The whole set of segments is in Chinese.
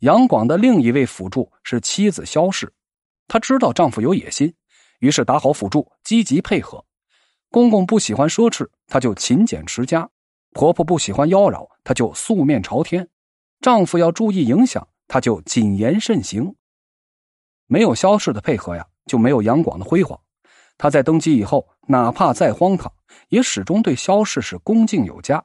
杨广的另一位辅助是妻子萧氏，她知道丈夫有野心，于是打好辅助，积极配合。公公不喜欢奢侈，她就勤俭持家；婆婆不喜欢妖娆，她就素面朝天；丈夫要注意影响，她就谨言慎行。没有萧氏的配合呀，就没有杨广的辉煌。他在登基以后，哪怕再荒唐，也始终对萧氏是恭敬有加。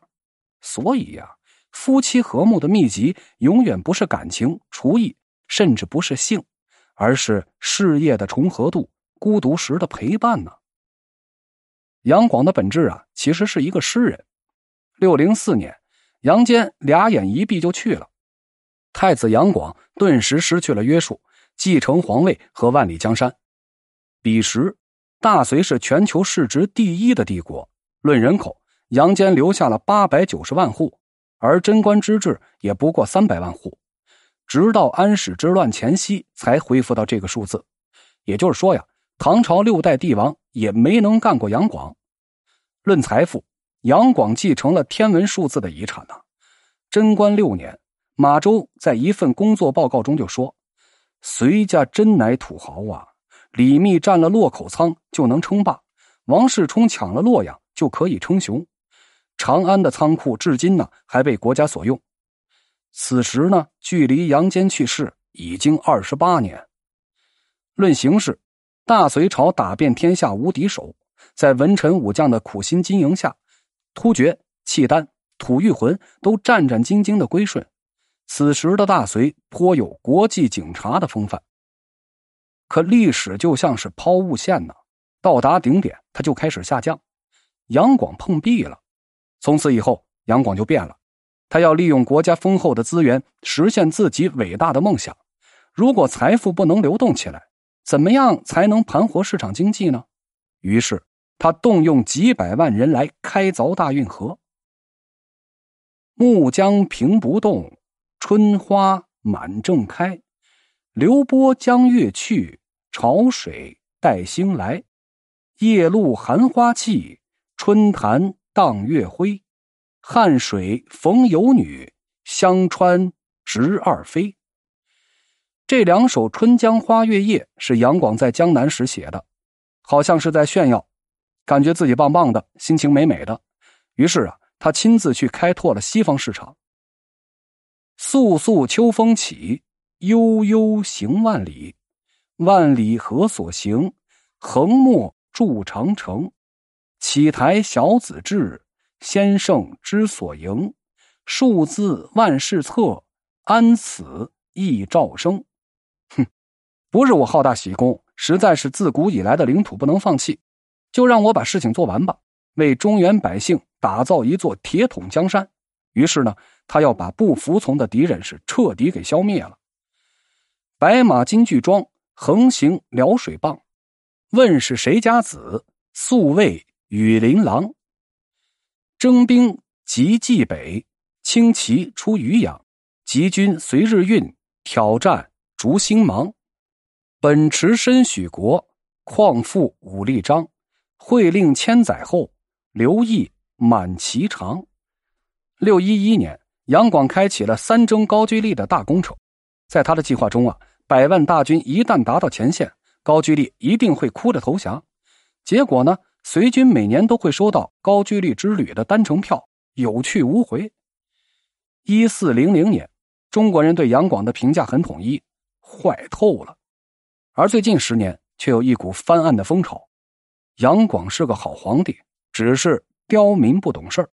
所以呀，夫妻和睦的秘籍永远不是感情、厨艺，甚至不是性，而是事业的重合度、孤独时的陪伴呢。杨广的本质啊，其实是一个诗人。六零四年，杨坚俩眼一闭就去了，太子杨广顿时失去了约束，继承皇位和万里江山。彼时，大隋是全球市值第一的帝国，论人口。杨坚留下了八百九十万户，而贞观之治也不过三百万户，直到安史之乱前夕才恢复到这个数字。也就是说呀，唐朝六代帝王也没能干过杨广。论财富，杨广继承了天文数字的遗产呢。贞观六年，马周在一份工作报告中就说：“隋家真乃土豪啊！李密占了洛口仓就能称霸，王世充抢了洛阳就可以称雄。”长安的仓库至今呢还被国家所用。此时呢，距离杨坚去世已经二十八年。论形势，大隋朝打遍天下无敌手，在文臣武将的苦心经营下，突厥、契丹、吐谷浑都战战兢兢的归顺。此时的大隋颇有国际警察的风范。可历史就像是抛物线呢，到达顶点，它就开始下降。杨广碰壁了。从此以后，杨广就变了。他要利用国家丰厚的资源，实现自己伟大的梦想。如果财富不能流动起来，怎么样才能盘活市场经济呢？于是，他动用几百万人来开凿大运河。木江平不动，春花满正开。流波将月去，潮水带星来。夜露含花气，春潭。荡月辉，汉水逢游女，香川执二妃。这两首《春江花月夜》是杨广在江南时写的，好像是在炫耀，感觉自己棒棒的，心情美美的。于是啊，他亲自去开拓了西方市场。肃肃秋风起，悠悠行万里，万里何所行？横陌筑长城。启台小子志，先圣之所迎。数字万事策，安此易兆生。哼，不是我好大喜功，实在是自古以来的领土不能放弃，就让我把事情做完吧，为中原百姓打造一座铁桶江山。于是呢，他要把不服从的敌人是彻底给消灭了。白马金具装，横行辽水傍。问是谁家子？素卫。羽林郎征兵即冀北，轻骑出渔阳，集军随日运，挑战逐星芒。本持身许国，况复武力彰。会令千载后，刘毅满其长。六一一年，杨广开启了三征高句丽的大工程。在他的计划中啊，百万大军一旦达到前线，高句丽一定会哭着投降。结果呢？隋军每年都会收到高句丽之旅的单程票，有去无回。一四零零年，中国人对杨广的评价很统一，坏透了。而最近十年，却有一股翻案的风潮。杨广是个好皇帝，只是刁民不懂事儿。